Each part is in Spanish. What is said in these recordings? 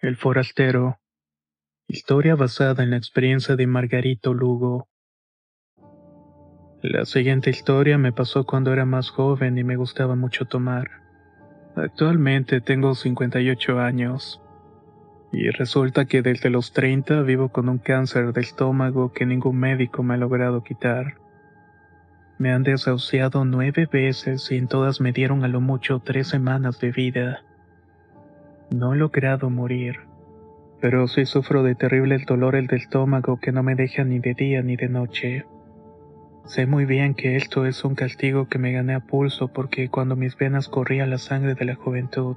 El forastero. Historia basada en la experiencia de Margarito Lugo. La siguiente historia me pasó cuando era más joven y me gustaba mucho tomar. Actualmente tengo 58 años. Y resulta que desde los 30 vivo con un cáncer de estómago que ningún médico me ha logrado quitar. Me han desahuciado nueve veces y en todas me dieron a lo mucho tres semanas de vida. No he logrado morir, pero sí sufro de terrible dolor el del estómago que no me deja ni de día ni de noche. Sé muy bien que esto es un castigo que me gané a pulso porque cuando mis venas corría la sangre de la juventud,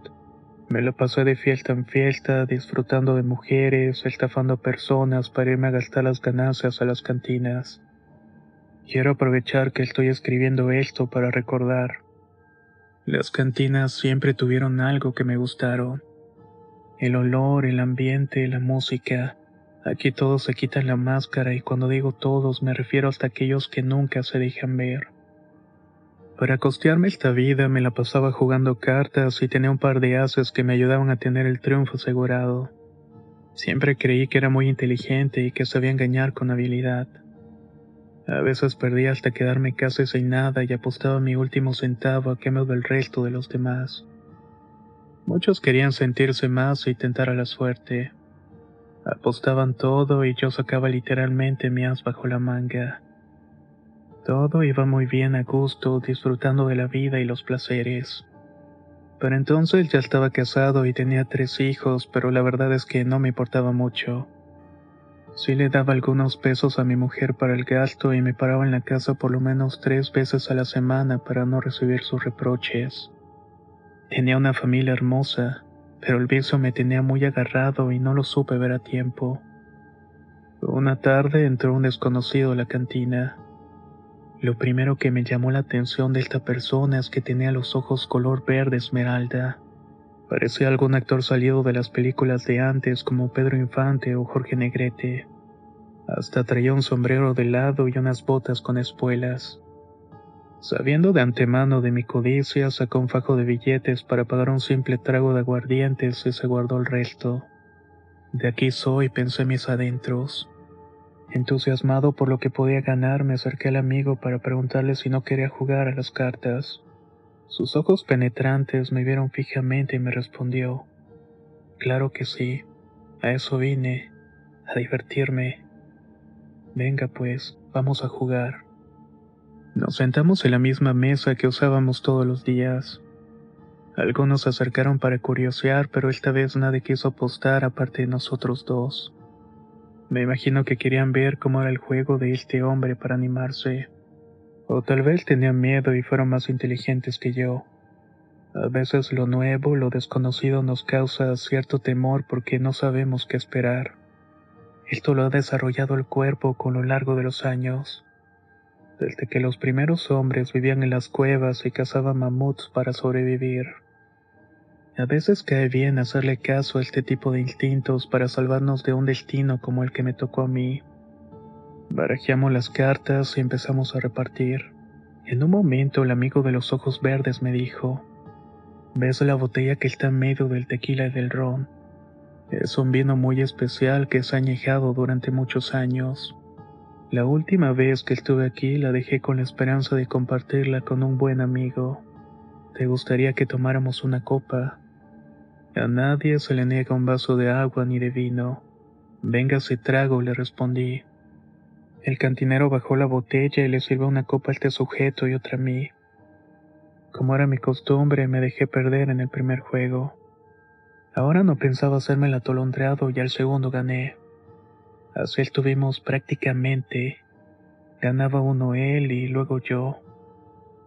me lo pasé de fiesta en fiesta, disfrutando de mujeres, estafando personas para irme a gastar las ganancias a las cantinas. Quiero aprovechar que estoy escribiendo esto para recordar. Las cantinas siempre tuvieron algo que me gustaron. El olor, el ambiente, la música. Aquí todos se quitan la máscara y cuando digo todos me refiero hasta aquellos que nunca se dejan ver. Para costearme esta vida me la pasaba jugando cartas y tenía un par de haces que me ayudaban a tener el triunfo asegurado. Siempre creí que era muy inteligente y que sabía engañar con habilidad. A veces perdía hasta quedarme casi sin nada y apostaba mi último centavo a cambio del resto de los demás. Muchos querían sentirse más y tentar a la suerte. Apostaban todo y yo sacaba literalmente mi as bajo la manga. Todo iba muy bien a gusto, disfrutando de la vida y los placeres. Pero entonces ya estaba casado y tenía tres hijos, pero la verdad es que no me importaba mucho. Sí le daba algunos pesos a mi mujer para el gasto y me paraba en la casa por lo menos tres veces a la semana para no recibir sus reproches. Tenía una familia hermosa, pero el vicio me tenía muy agarrado y no lo supe ver a tiempo. Una tarde entró un desconocido a la cantina. Lo primero que me llamó la atención de esta persona es que tenía los ojos color verde esmeralda. Parecía algún actor salido de las películas de antes como Pedro Infante o Jorge Negrete. Hasta traía un sombrero de lado y unas botas con espuelas. Sabiendo de antemano de mi codicia, sacó un fajo de billetes para pagar un simple trago de aguardientes y se guardó el resto. De aquí soy, pensé mis adentros. Entusiasmado por lo que podía ganar, me acerqué al amigo para preguntarle si no quería jugar a las cartas. Sus ojos penetrantes me vieron fijamente y me respondió, Claro que sí, a eso vine, a divertirme. Venga pues, vamos a jugar. Nos sentamos en la misma mesa que usábamos todos los días. Algunos se acercaron para curiosear, pero esta vez nadie quiso apostar aparte de nosotros dos. Me imagino que querían ver cómo era el juego de este hombre para animarse. O tal vez tenían miedo y fueron más inteligentes que yo. A veces lo nuevo, lo desconocido nos causa cierto temor porque no sabemos qué esperar. Esto lo ha desarrollado el cuerpo con lo largo de los años desde que los primeros hombres vivían en las cuevas y cazaban mamuts para sobrevivir. A veces cae bien hacerle caso a este tipo de instintos para salvarnos de un destino como el que me tocó a mí. Barajamos las cartas y empezamos a repartir. En un momento el amigo de los ojos verdes me dijo, ¿ves la botella que está en medio del tequila y del ron? Es un vino muy especial que se ha añejado durante muchos años. La última vez que estuve aquí la dejé con la esperanza de compartirla con un buen amigo. ¿Te gustaría que tomáramos una copa? A nadie se le niega un vaso de agua ni de vino. Véngase trago, le respondí. El cantinero bajó la botella y le sirvió una copa a este sujeto y otra a mí. Como era mi costumbre, me dejé perder en el primer juego. Ahora no pensaba hacerme el atolondreado y al segundo gané. Así estuvimos prácticamente. Ganaba uno él y luego yo.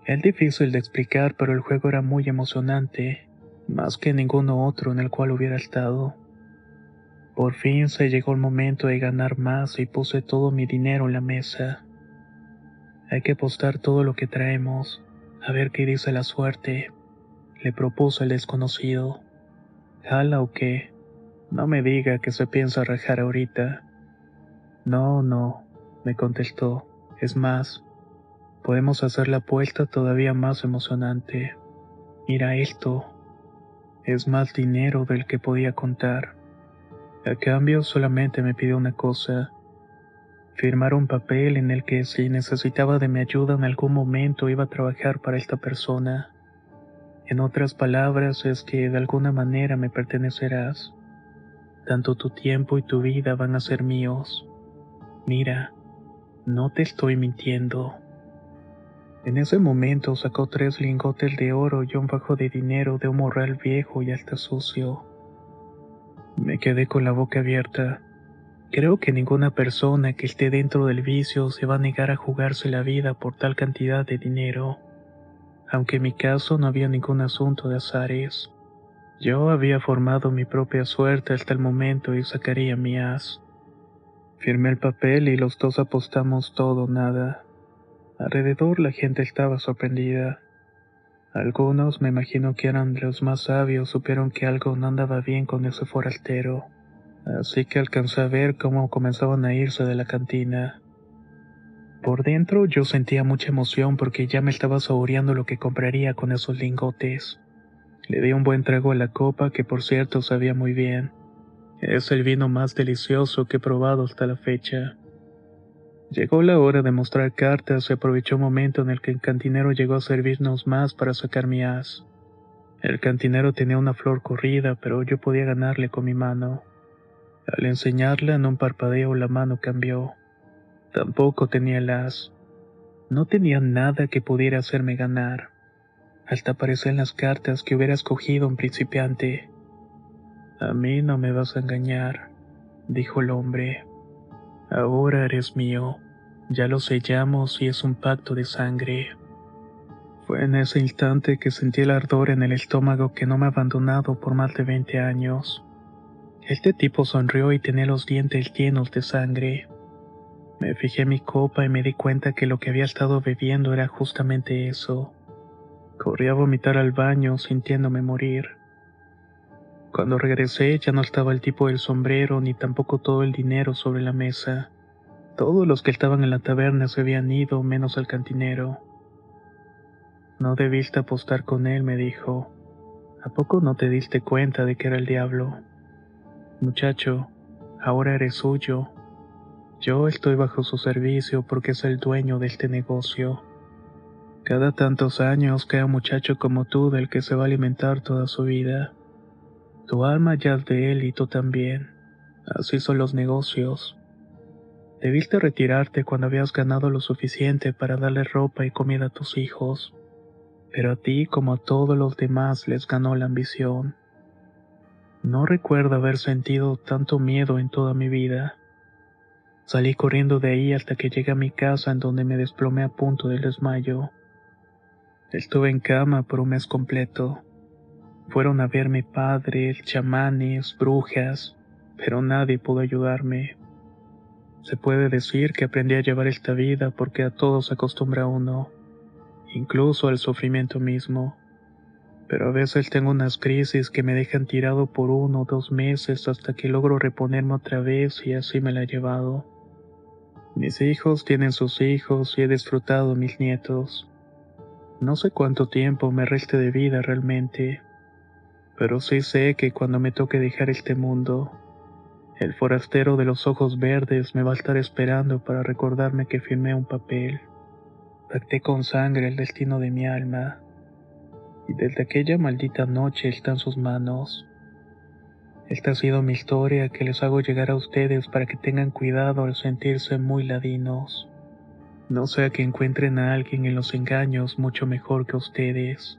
Es difícil de explicar, pero el juego era muy emocionante. más que ninguno otro en el cual hubiera estado. Por fin se llegó el momento de ganar más y puse todo mi dinero en la mesa. Hay que apostar todo lo que traemos, a ver qué dice la suerte, le propuso el desconocido. ¿Jala o qué? No me diga que se piensa rajar ahorita. No, no, me contestó. Es más, podemos hacer la apuesta todavía más emocionante. Mira esto. Es más dinero del que podía contar. A cambio solamente me pidió una cosa. Firmar un papel en el que si necesitaba de mi ayuda en algún momento iba a trabajar para esta persona. En otras palabras es que de alguna manera me pertenecerás. Tanto tu tiempo y tu vida van a ser míos. Mira, no te estoy mintiendo. En ese momento sacó tres lingotes de oro y un bajo de dinero de un morral viejo y hasta sucio. Me quedé con la boca abierta. Creo que ninguna persona que esté dentro del vicio se va a negar a jugarse la vida por tal cantidad de dinero. Aunque en mi caso no había ningún asunto de azares. Yo había formado mi propia suerte hasta el momento y sacaría mi as. Firmé el papel y los dos apostamos todo nada. Alrededor la gente estaba sorprendida. Algunos, me imagino que eran de los más sabios, supieron que algo no andaba bien con ese forastero, así que alcancé a ver cómo comenzaban a irse de la cantina. Por dentro yo sentía mucha emoción porque ya me estaba saboreando lo que compraría con esos lingotes. Le di un buen trago a la copa que por cierto sabía muy bien. Es el vino más delicioso que he probado hasta la fecha. Llegó la hora de mostrar cartas y aprovechó un momento en el que el cantinero llegó a servirnos más para sacar mi as. El cantinero tenía una flor corrida, pero yo podía ganarle con mi mano. Al enseñarla en un parpadeo la mano cambió. Tampoco tenía el as. No tenía nada que pudiera hacerme ganar. Hasta en las cartas que hubiera escogido un principiante. A mí no me vas a engañar, dijo el hombre. Ahora eres mío. Ya lo sellamos y es un pacto de sangre. Fue en ese instante que sentí el ardor en el estómago que no me ha abandonado por más de 20 años. Este tipo sonrió y tenía los dientes llenos de sangre. Me fijé en mi copa y me di cuenta que lo que había estado bebiendo era justamente eso. Corrí a vomitar al baño sintiéndome morir. Cuando regresé ya no estaba el tipo del sombrero ni tampoco todo el dinero sobre la mesa. Todos los que estaban en la taberna se habían ido, menos el cantinero. No debiste apostar con él, me dijo. ¿A poco no te diste cuenta de que era el diablo? Muchacho, ahora eres suyo. Yo estoy bajo su servicio porque es el dueño de este negocio. Cada tantos años queda un muchacho como tú del que se va a alimentar toda su vida. Tu alma ya es de él y tú también. Así son los negocios. Debiste retirarte cuando habías ganado lo suficiente para darle ropa y comida a tus hijos, pero a ti como a todos los demás les ganó la ambición. No recuerdo haber sentido tanto miedo en toda mi vida. Salí corriendo de ahí hasta que llegué a mi casa en donde me desplomé a punto del desmayo. Estuve en cama por un mes completo. Fueron a verme padres, chamanes, brujas, pero nadie pudo ayudarme. Se puede decir que aprendí a llevar esta vida porque a todo se acostumbra uno, incluso al sufrimiento mismo. Pero a veces tengo unas crisis que me dejan tirado por uno o dos meses hasta que logro reponerme otra vez y así me la he llevado. Mis hijos tienen sus hijos y he disfrutado mis nietos. No sé cuánto tiempo me reste de vida realmente, pero sí sé que cuando me toque dejar este mundo, el forastero de los ojos verdes me va a estar esperando para recordarme que firmé un papel. Pacté con sangre el destino de mi alma. Y desde aquella maldita noche está en sus manos. Esta ha sido mi historia que les hago llegar a ustedes para que tengan cuidado al sentirse muy ladinos. No sea que encuentren a alguien en los engaños mucho mejor que ustedes.